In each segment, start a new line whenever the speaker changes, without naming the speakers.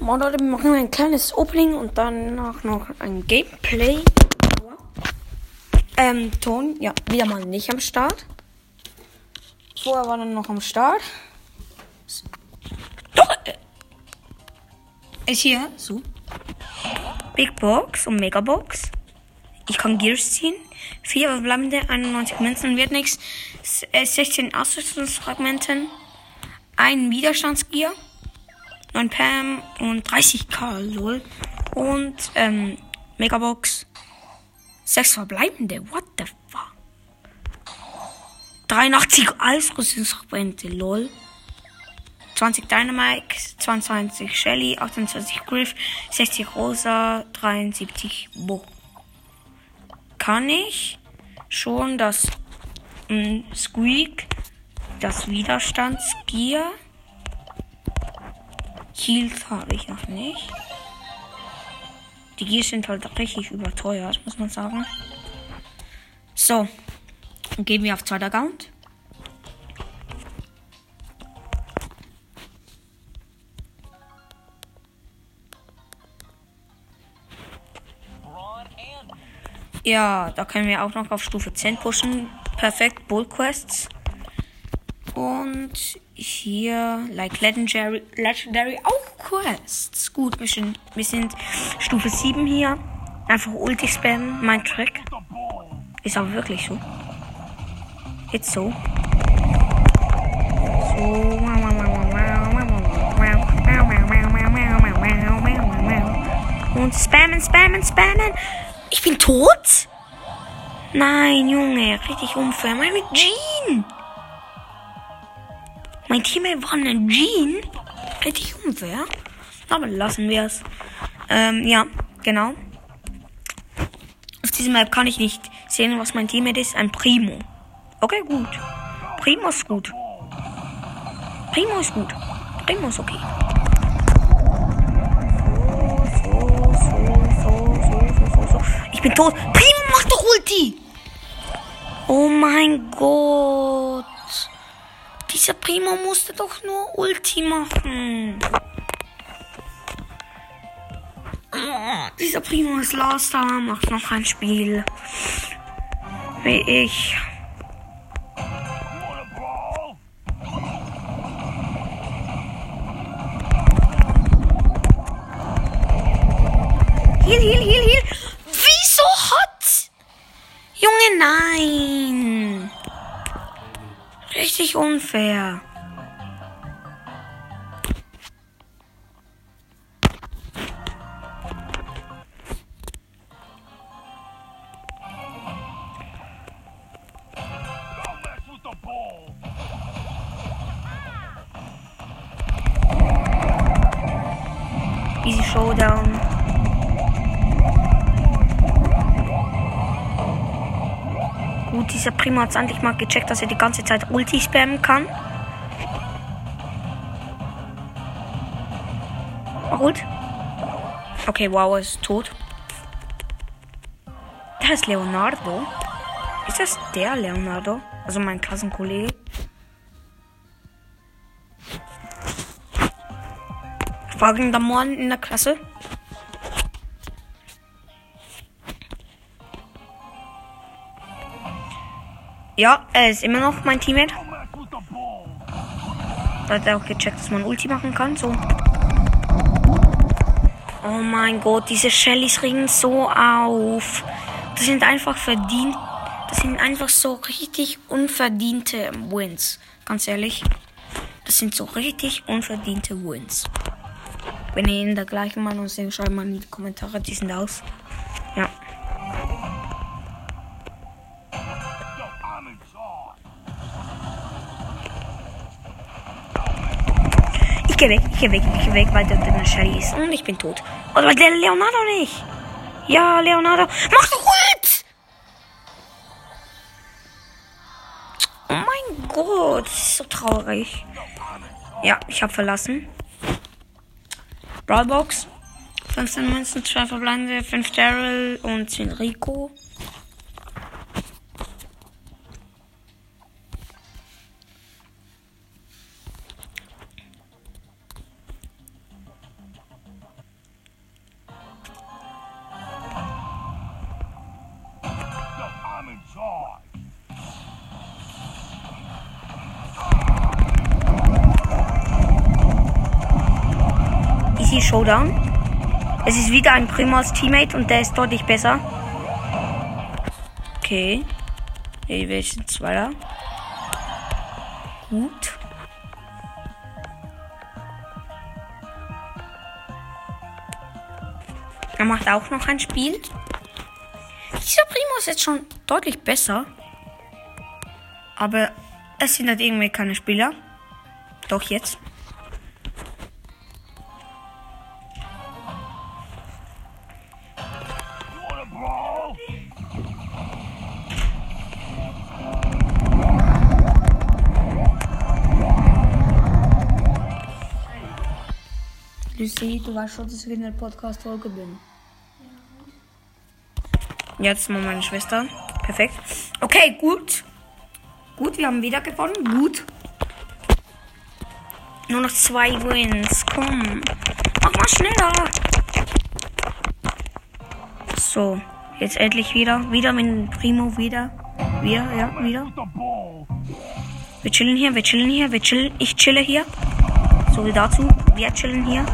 Moin Leute, wir machen ein kleines Opening und danach noch ein Gameplay. Ähm, Ton, ja, wieder mal nicht am Start. Vorher war dann noch am Start. Äh, Ist hier, so. Big Box und Mega Box. Ich kann Gears ziehen. Vier verbleibende, 91 Münzen wird nichts. 16 Ausrüstungsfragmenten. Ein Widerstandsgier. 9 Pam und 30k, lol. Und, ähm, Megabox. 6 verbleibende, what the fuck? 83 Ausrüstungsfragmente, lol. 20 Dynamite, 22 Shelly, 28 Griff, 60 Rosa, 73 Bo. Kann ich schon das mh, Squeak, das Widerstandsgier, Heals habe ich noch nicht. Die Gears sind halt richtig überteuert, muss man sagen. So, dann gehen wir auf zweiter Account. Ja, da können wir auch noch auf Stufe 10 pushen. Perfekt, Bull Quests. Und hier, like Legendary, Legendary auch Quests. Gut, wir sind, wir sind Stufe 7 hier. Einfach Ulti spammen, mein Trick. Ist aber wirklich so. Jetzt so. So. Und spammen, spammen, spammen. Ich bin tot? Nein, Junge, richtig unfair. Meine Jean. Mein Teammate war eine Jean. Richtig unfair. Aber lassen wir es. Ähm, ja, genau. Auf diesem Map kann ich nicht sehen, was mein Teammate ist. Ein Primo. Okay, gut. Primo ist gut. Primo ist gut. Primo ist okay. Ich bin tot. Primo macht doch Ulti. Oh mein Gott. Dieser Primo musste doch nur Ulti machen. Oh, dieser Primo ist lost, macht noch ein Spiel. Wie ich. Richtig unfair. Easy Showdown. Dieser Primo hat es endlich mal gecheckt, dass er die ganze Zeit Ulti spammen kann. War gut. Okay, wow, er ist tot. Da ist Leonardo. Ist das der Leonardo? Also mein Klassenkollege. Folgender Morgen in der Klasse. Ja, er ist immer noch mein Teammate. Da hat er auch gecheckt, dass man Ulti machen kann. So. Oh mein Gott, diese Shellys regen so auf. Das sind einfach verdient. Das sind einfach so richtig unverdiente Wins. Ganz ehrlich. Das sind so richtig unverdiente Wins. Wenn ihr in der gleichen Meinung seid, schreibt mal in die Kommentare, die sind aus. Geh weg, ich geh weg, ich geh weg, weil der eine Shelly ist. Und ich bin tot. Oder der Leonardo nicht. Ja, Leonardo. Mach doch gut! Oh mein Gott, das ist so traurig. Ja, ich habe verlassen. Brawlbox. 15 Münzen, 2 verbleibende, 5 Daryl und 10 Rico. Easy Showdown. Es ist wieder ein Primas Teammate und der ist deutlich besser. Okay. Wir sind Zweiter. Gut. Er macht auch noch ein Spiel. Dieser Primo ist jetzt schon deutlich besser. Aber es sind halt irgendwie keine Spieler. Doch jetzt. Lucy, du weißt schon, dass ich in der Podcast-Folge bin. Jetzt mal meine Schwester. Perfekt. Okay, gut. Gut, wir haben wieder gewonnen. Gut. Nur noch zwei Wins. Komm. Mach mal schneller. So. Jetzt endlich wieder. Wieder mit Primo. Wieder. Wieder, ja, wieder. Wir chillen hier, wir chillen hier, wir chillen. Ich chille hier. So wie dazu. Wir chillen hier.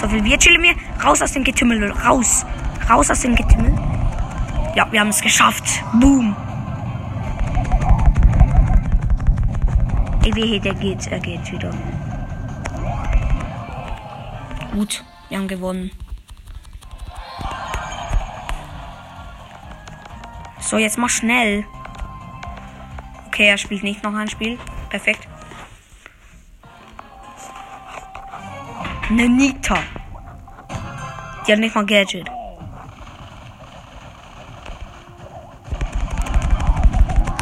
So wir chillen hier. Raus aus dem Getümmel. Raus. Raus aus dem Getümmel. Ja, wir haben es geschafft. Boom. Ey, wie der geht, er geht wieder. Gut, wir haben gewonnen. So, jetzt mach schnell. Okay, er spielt nicht noch ein Spiel. Perfekt. Nenita. Die hat nicht mal Gadget.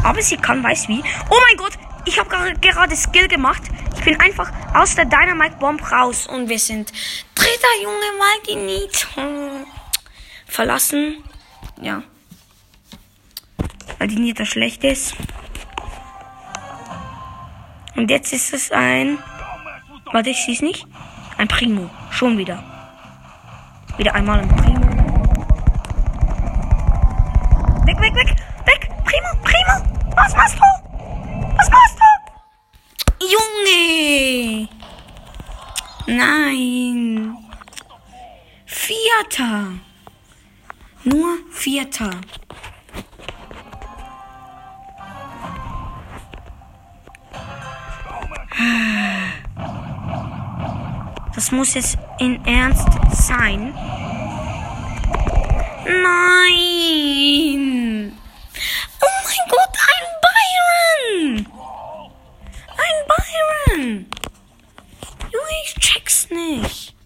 Aber sie kann, weiß wie. Oh mein Gott, ich habe gerade Skill gemacht. Ich bin einfach aus der Dynamite Bomb raus und wir sind dritter Junge, weil die Nita verlassen. Ja. Weil die Nita schlecht ist. Und jetzt ist es ein. Warte, ich sehe es nicht. Ein Primo. Schon wieder. Wieder einmal ein Primo. Weg, weg, weg. Weg. Primo, Primo. Was machst du? Was machst du? Junge. Nein. Vierter. Nur Vierter. Das muss jetzt in Ernst sein. Nein! Oh mein Gott, ein Byron! Ein Byron! Junge, ich check's nicht.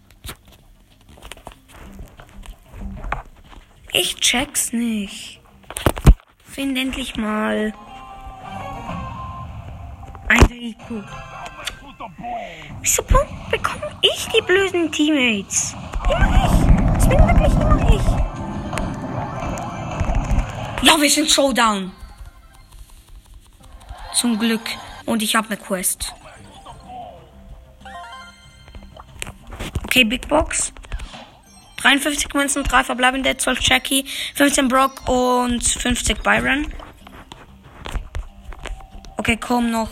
Ich check's nicht. Find endlich mal ein Rico. Wieso bekomme ich die blöden Teammates? Immer ich. Das bin wirklich immer ich. Ja, wir sind Showdown. Zum Glück. Und ich habe eine Quest. Okay, Big Box. 53 Münzen, 3 verbleibende, 12 Jackie, 15 Brock und 50 Byron. Okay, komm noch.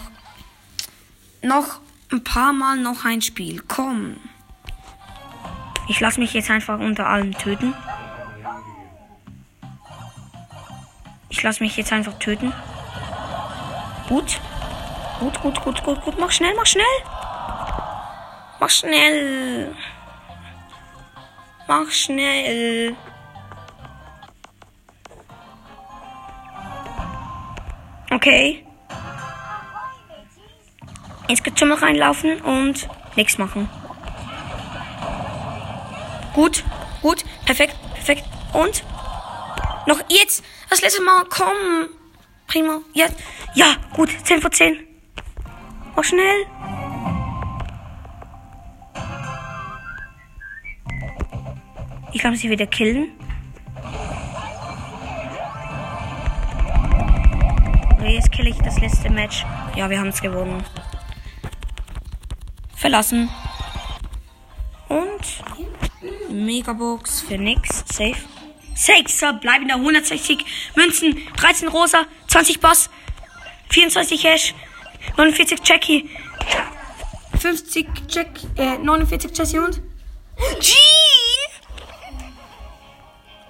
Noch ein paar Mal noch ein Spiel. Komm. Ich lasse mich jetzt einfach unter allem töten. Ich lasse mich jetzt einfach töten. Gut. Gut, gut, gut, gut, gut. Mach schnell, mach schnell. Mach schnell. Mach schnell. Okay. Ins Getümmel reinlaufen und nichts machen. Gut, gut, perfekt, perfekt. Und noch jetzt das letzte Mal. Komm. Prima. Ja, ja, gut. 10 vor 10. Mach schnell. Ich glaube, sie wieder killen. Jetzt kill ich das letzte Match. Ja, wir haben es gewonnen. Verlassen. Und Megabox für nix. Safe. Sechser bleibender 160 Münzen, 13 rosa, 20 Boss, 24 Hash, 49 Jackie, 50 Jack, äh, 49 Jesse und Jean!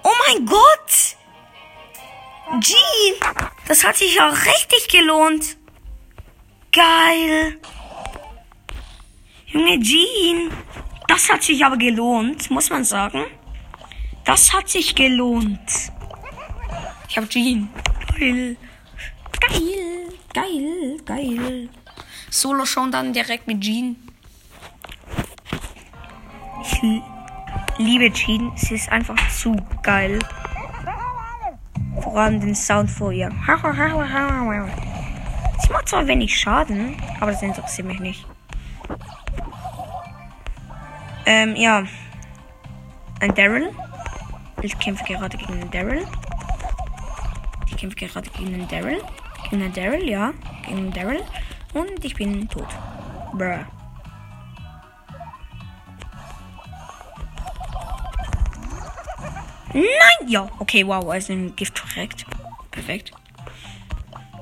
Oh mein Gott! Jean! Das hat sich ja richtig gelohnt. Geil. Junge Jean. Das hat sich aber gelohnt, muss man sagen. Das hat sich gelohnt. Ich habe Jean. Geil. Geil. Geil. Geil. Solo schon dann direkt mit Jean. Ich liebe Jean. Sie ist einfach zu geil. Vor allem den Sound vor ihr. Sie macht zwar wenig Schaden, aber das interessiert mich nicht. Ähm, ja. Ein Daryl. Ich kämpfe gerade gegen einen Daryl. Ich kämpfe gerade gegen einen Daryl. Gegen einen Daryl, ja. Gegen einen Daryl. Und ich bin tot. Bruh. Nein! Ja, okay, wow, also ein Gift korrekt. Perfekt.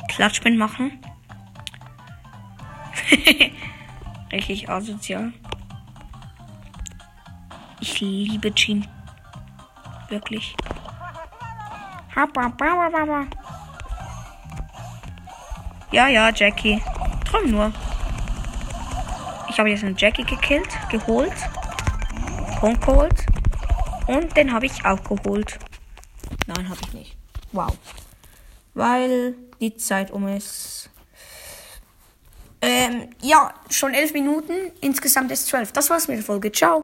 Klatschbind machen. Richtig asozial. Ich liebe Jean. Wirklich. Ja, ja, Jackie. Träum nur. Ich habe jetzt einen Jackie gekillt, geholt. Und geholt. Und den habe ich auch geholt. Nein, habe ich nicht. Wow. Weil die Zeit um ist. Ähm, ja, schon elf Minuten. Insgesamt ist zwölf. Das war's mit der Folge. Ciao.